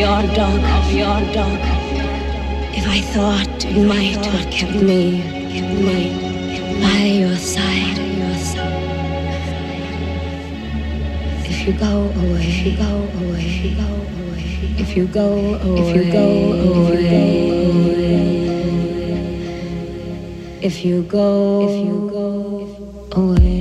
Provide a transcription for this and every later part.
your dog, of your dog. If I thought it might have kept me, kept me by your side. If you go away, if you go away, if you go away, if you go away, if you go away, if you go, if you go away.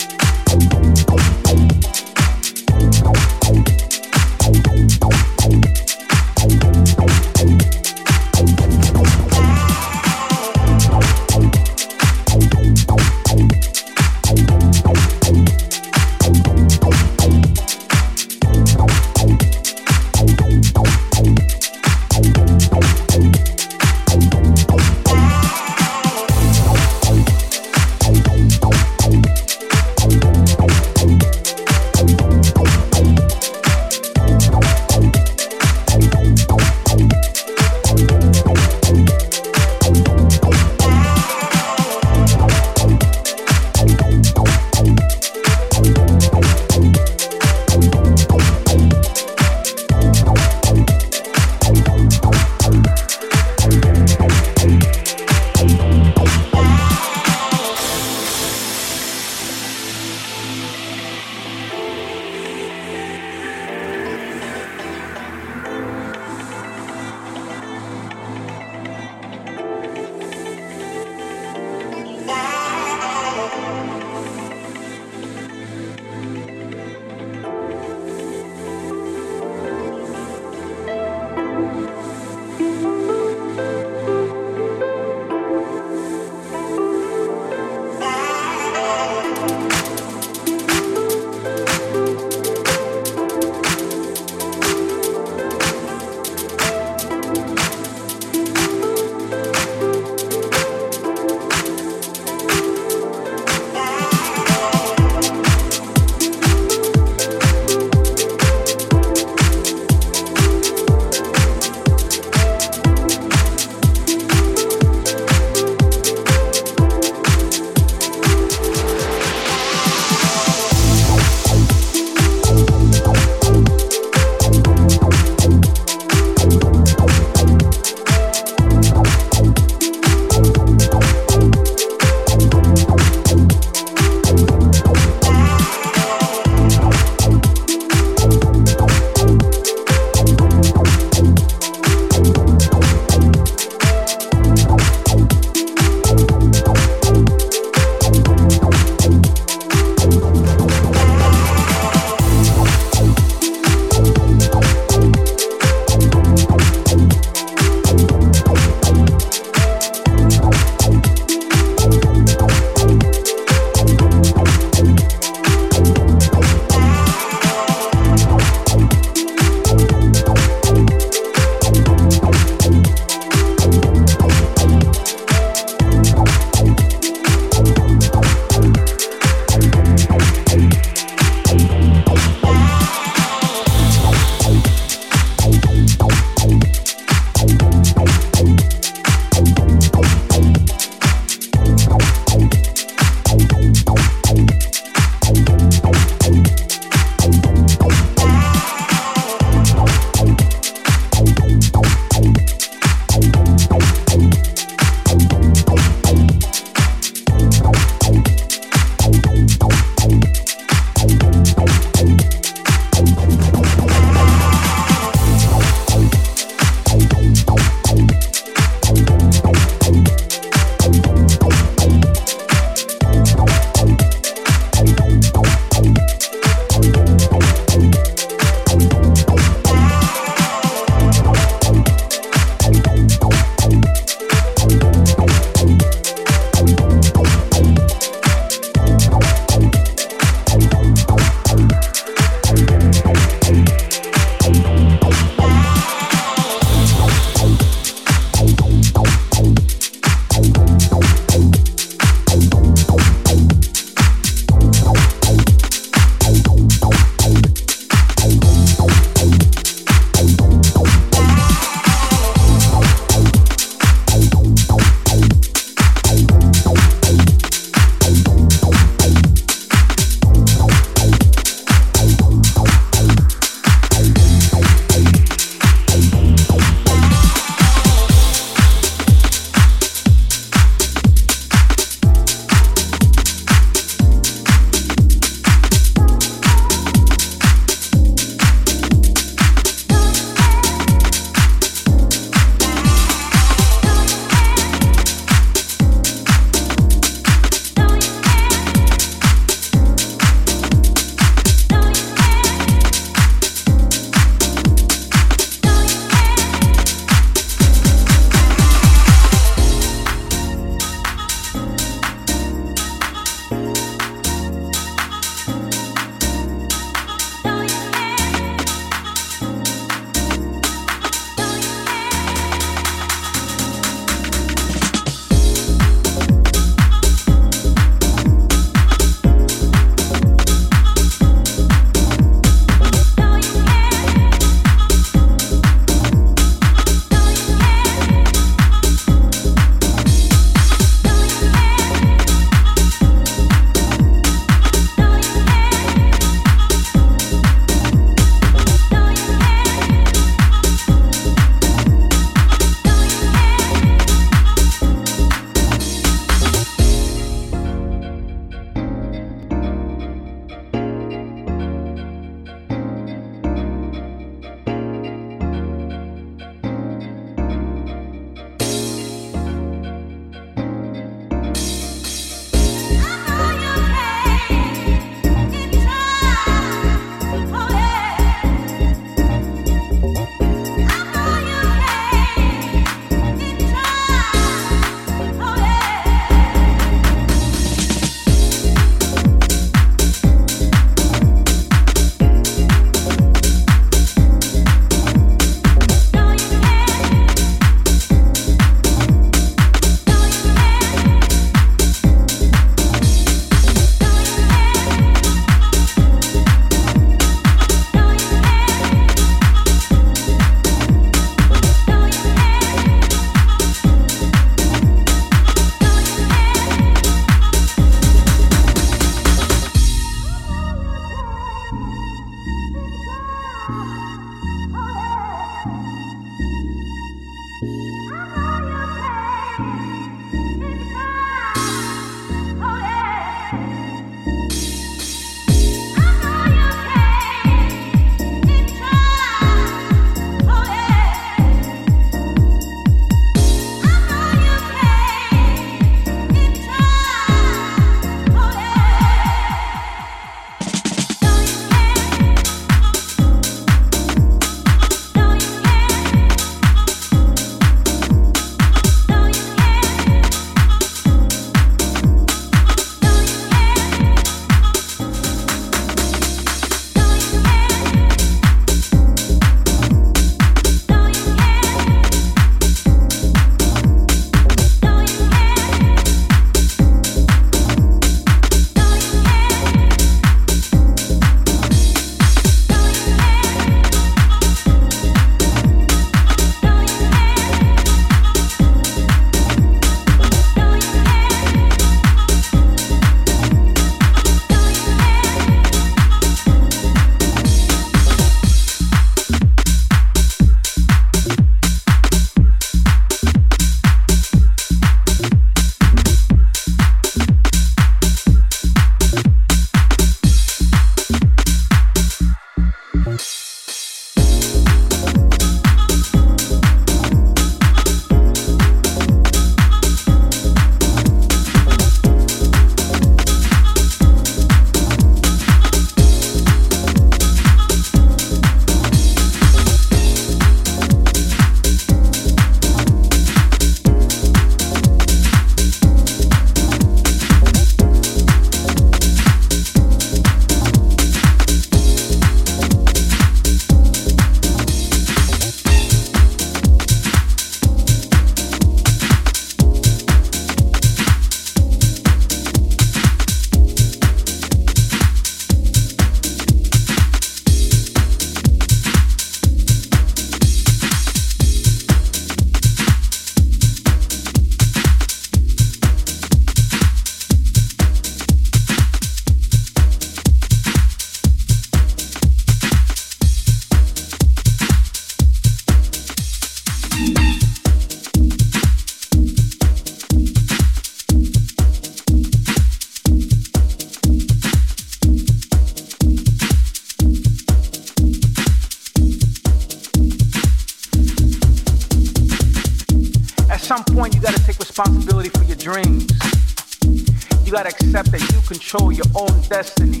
Accept that you control your own destiny.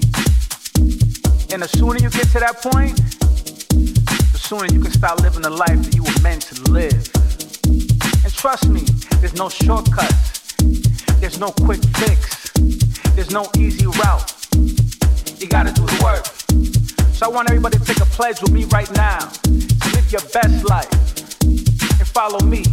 And the sooner you get to that point, the sooner you can start living the life that you were meant to live. And trust me, there's no shortcuts. There's no quick fix. There's no easy route. You gotta do the work. So I want everybody to take a pledge with me right now to live your best life and follow me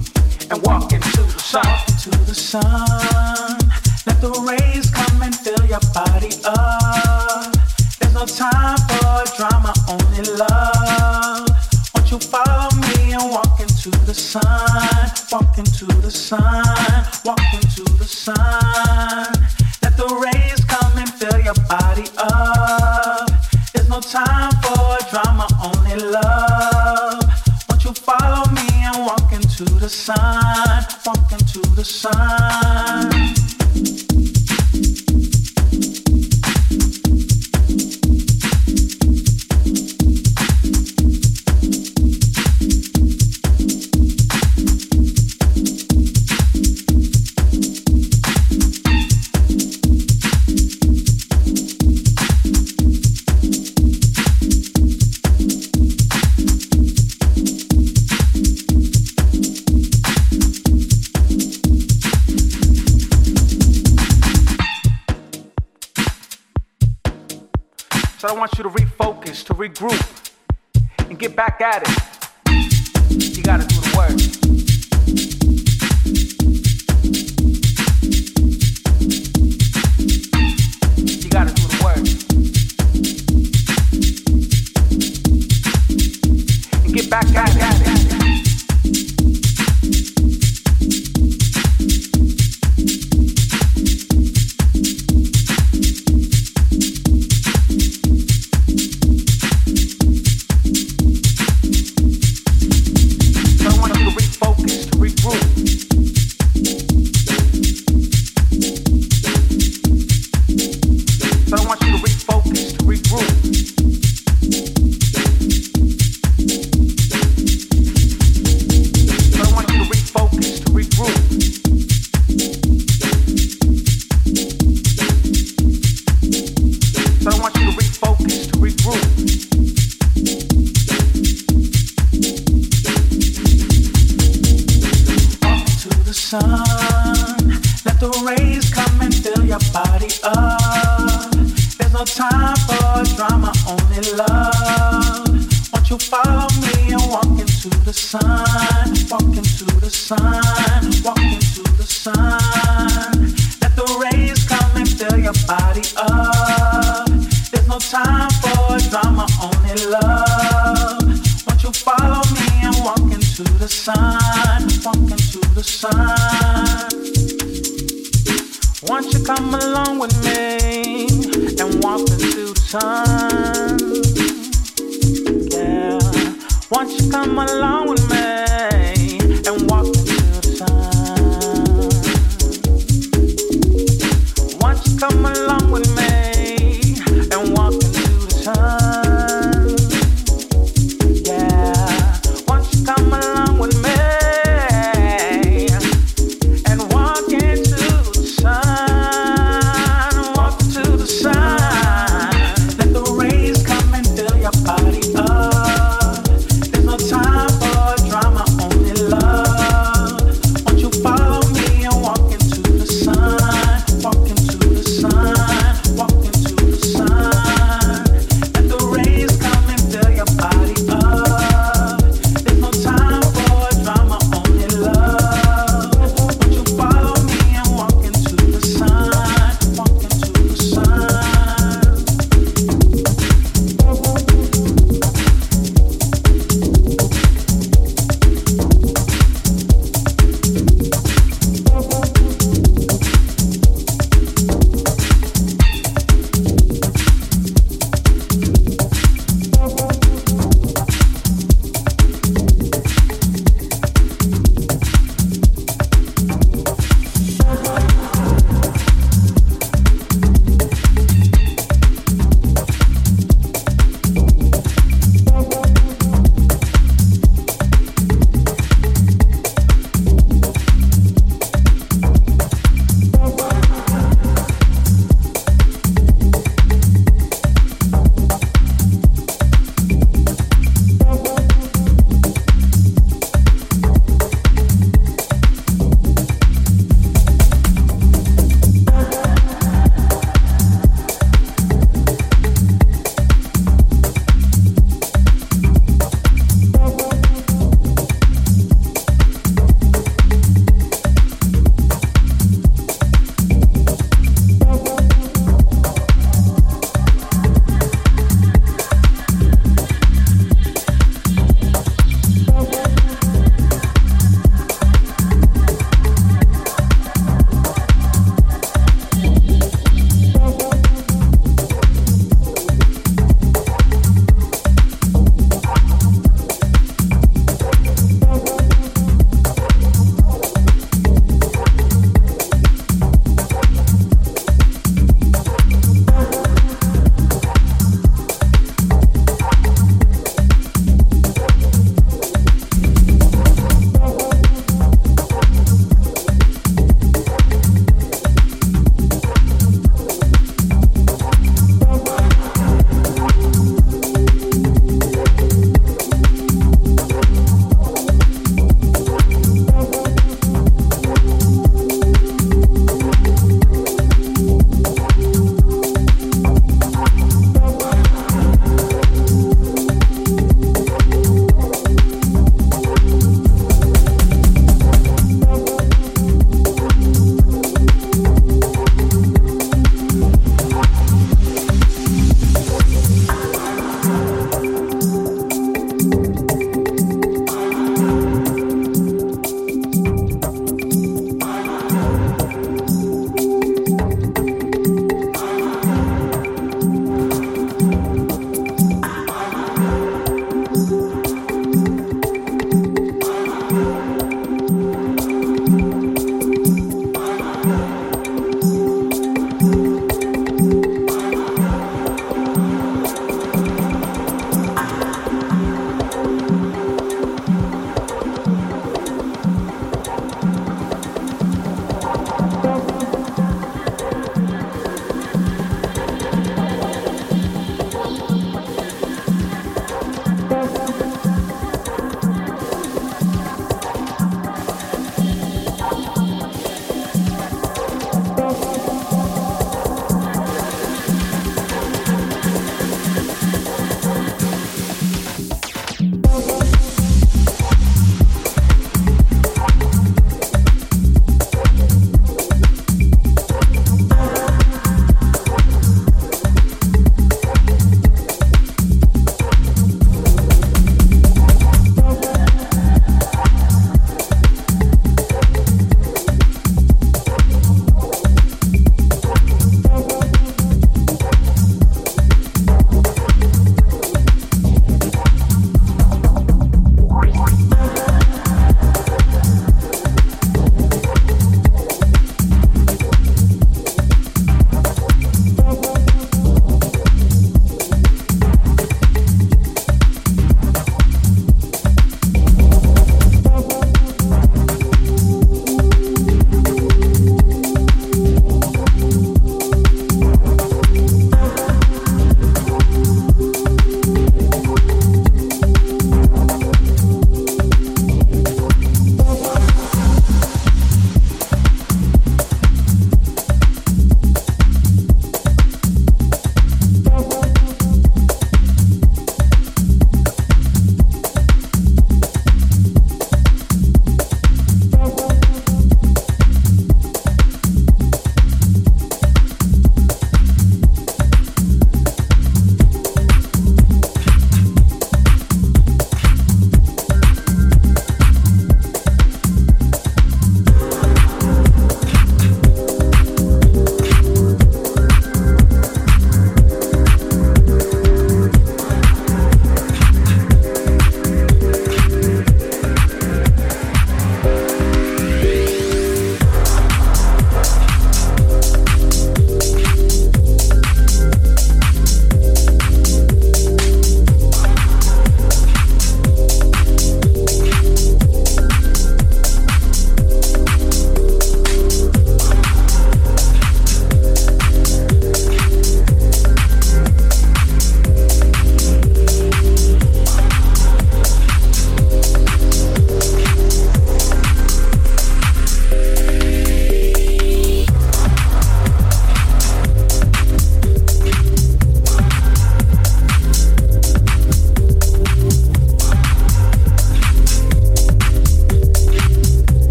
and walk into the sun. Walk into the sun. Let the rays come and fill your body up. There's no time for drama, only love. Won't you follow me and walk into the sun? Walk into the sun. Walk into the sun. Let the rays come and fill your body up. There's no time for drama, only love. Won't you follow me and walk into the sun? Walk into the sun.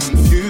confused.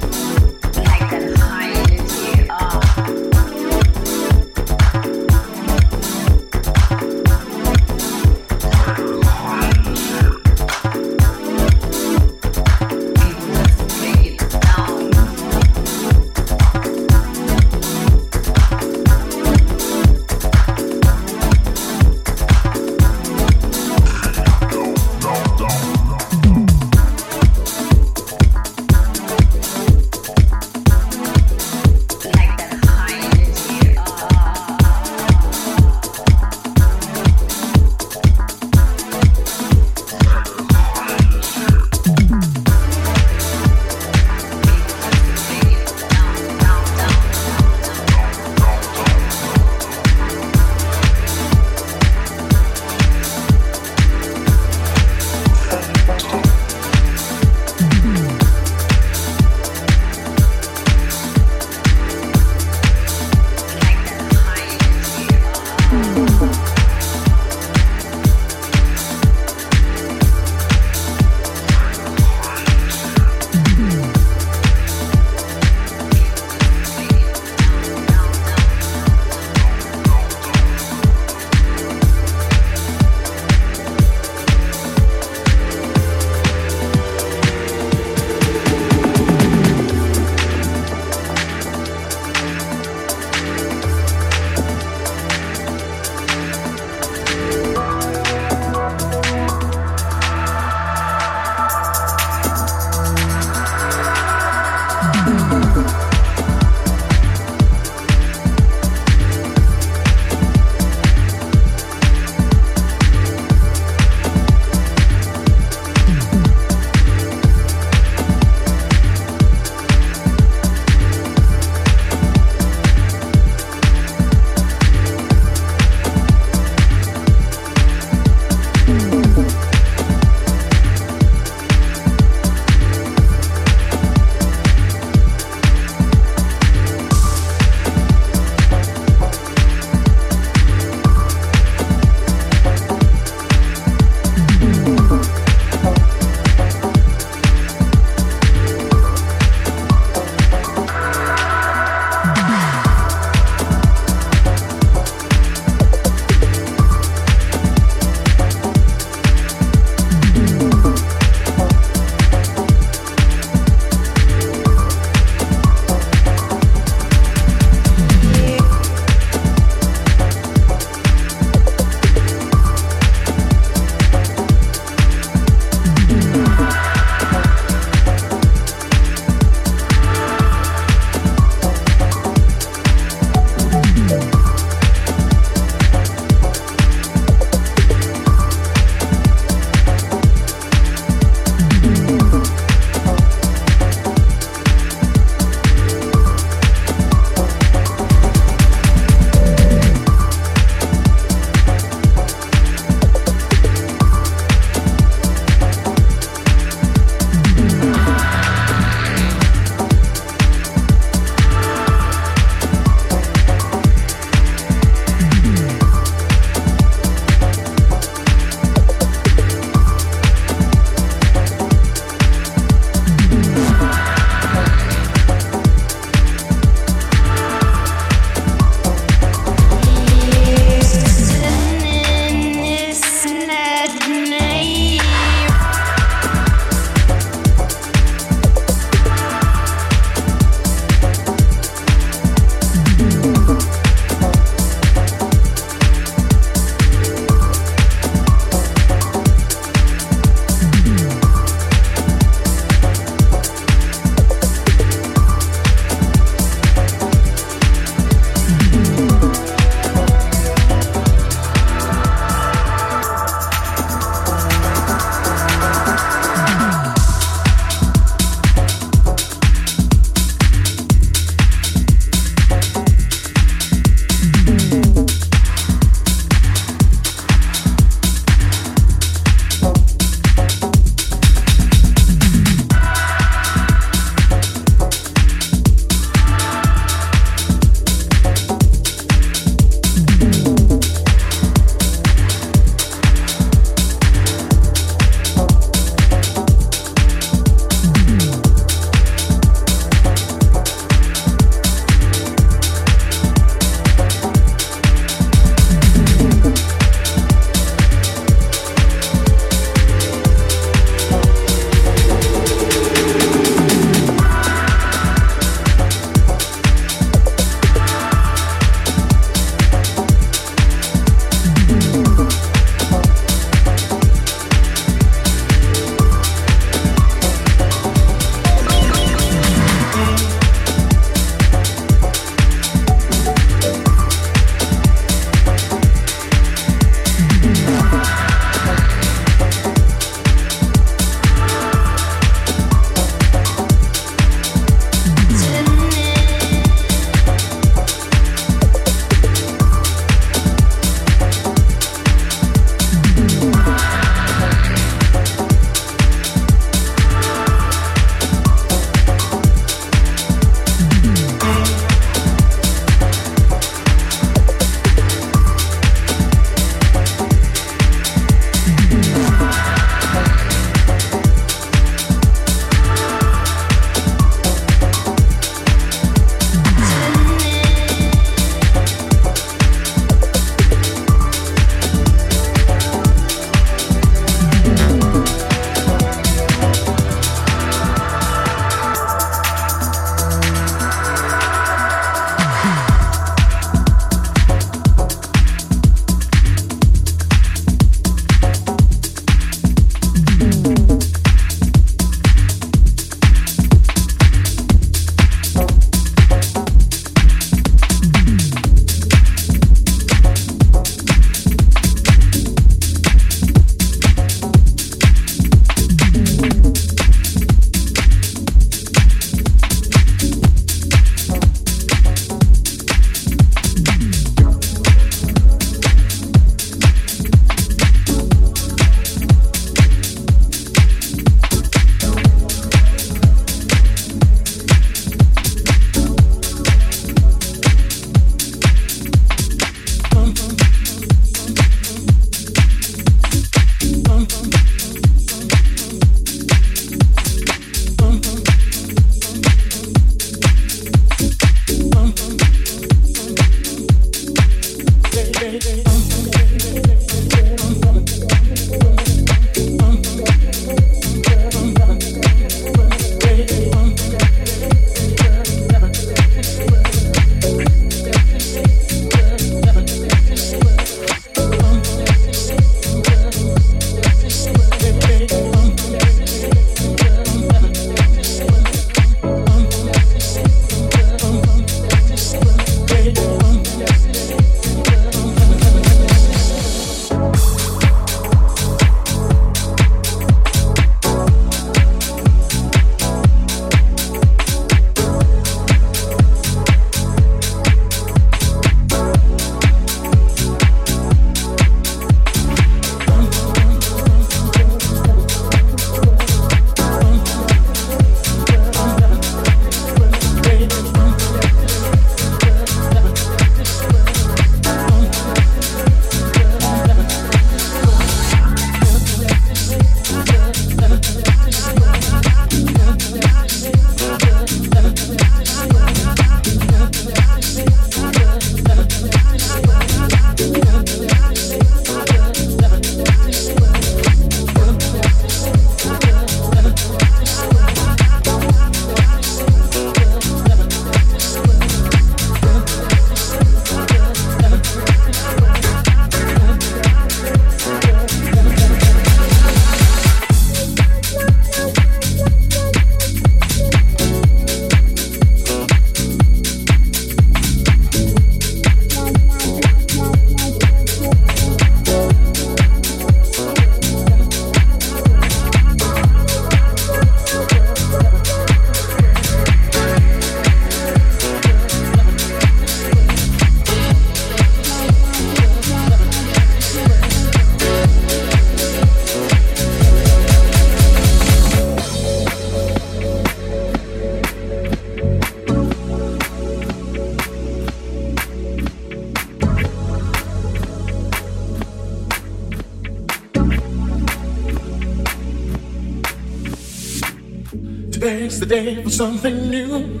The day for something new.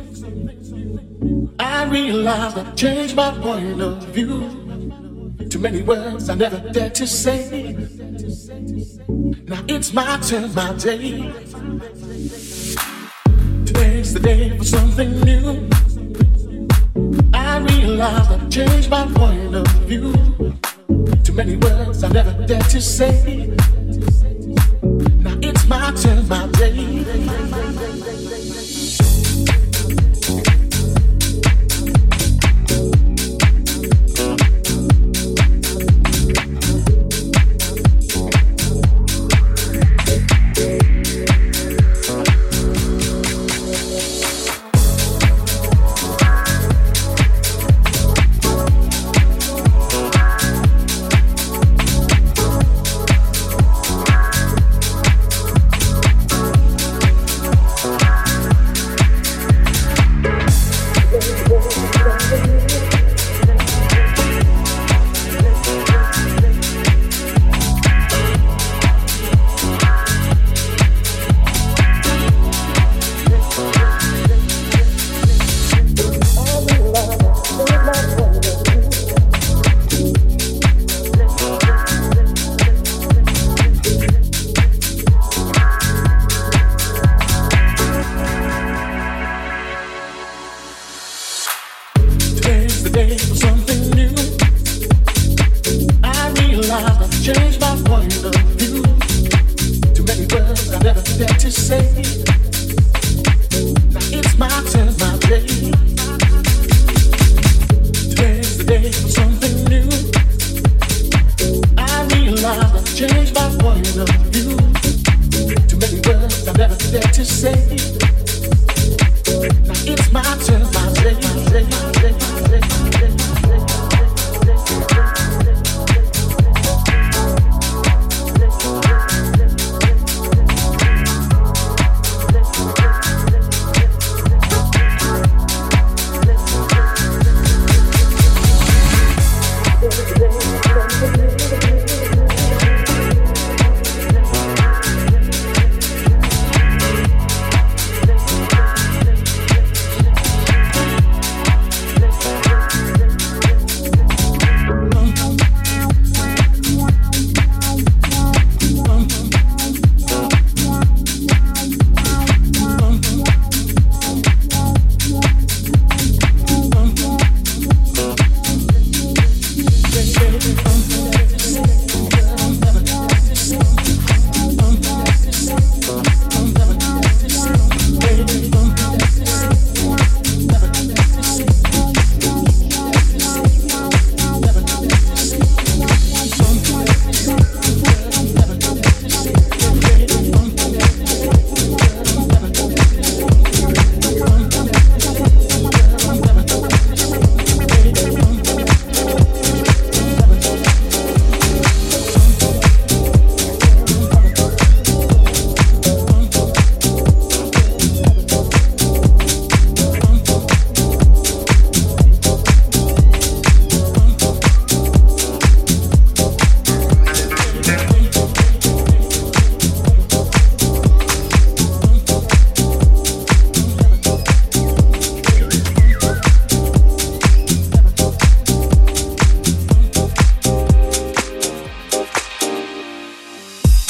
I realize I've changed my point of view. Too many words I never dared to say. Now it's my turn, my day. Today's the day for something new. I realize I've changed my point of view. Too many words I never dared to say.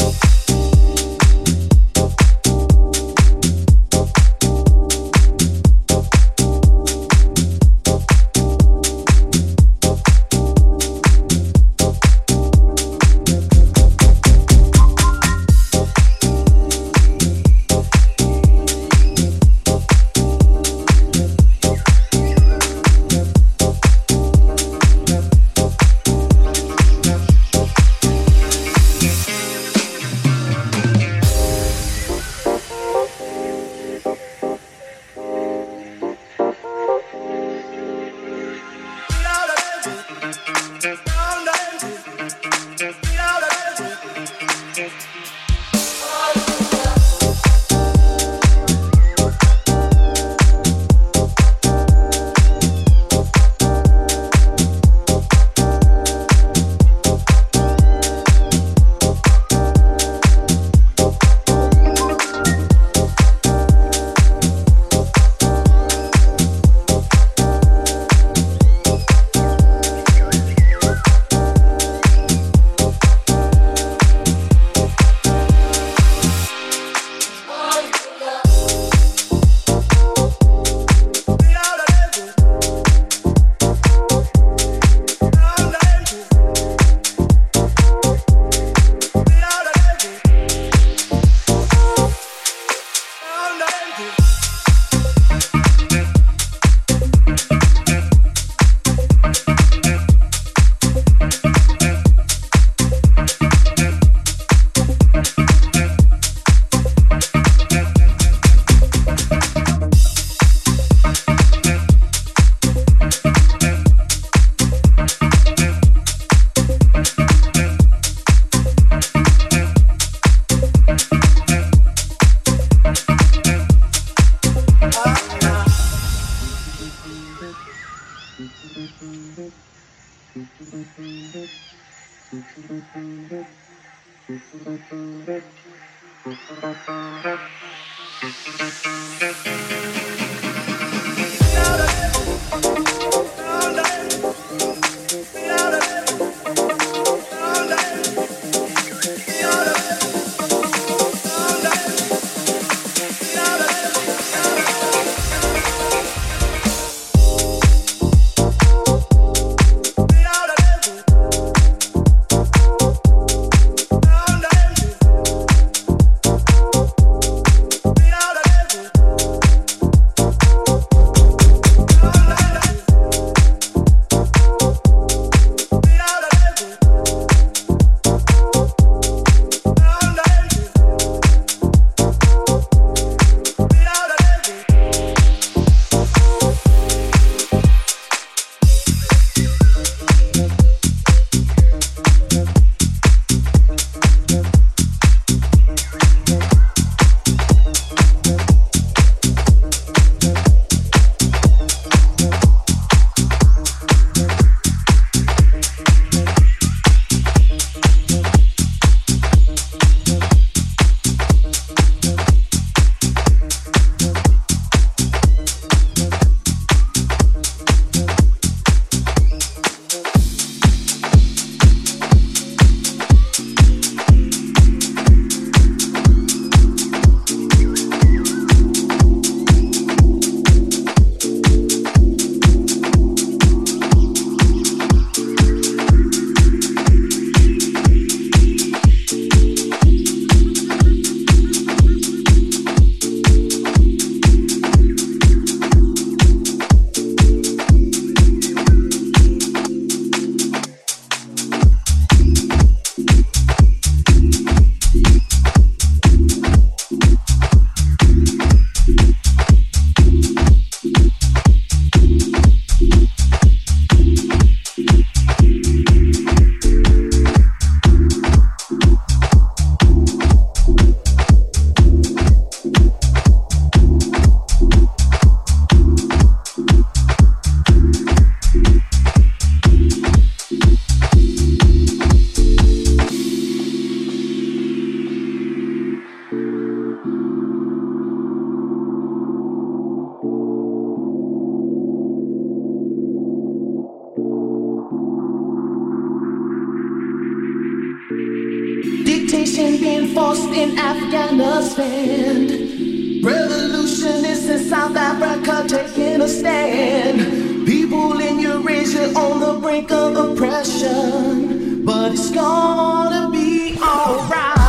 you. Mutation being forced in Afghanistan. Revolutionists in South Africa taking a stand. People in Eurasia on the brink of oppression. But it's gonna be alright.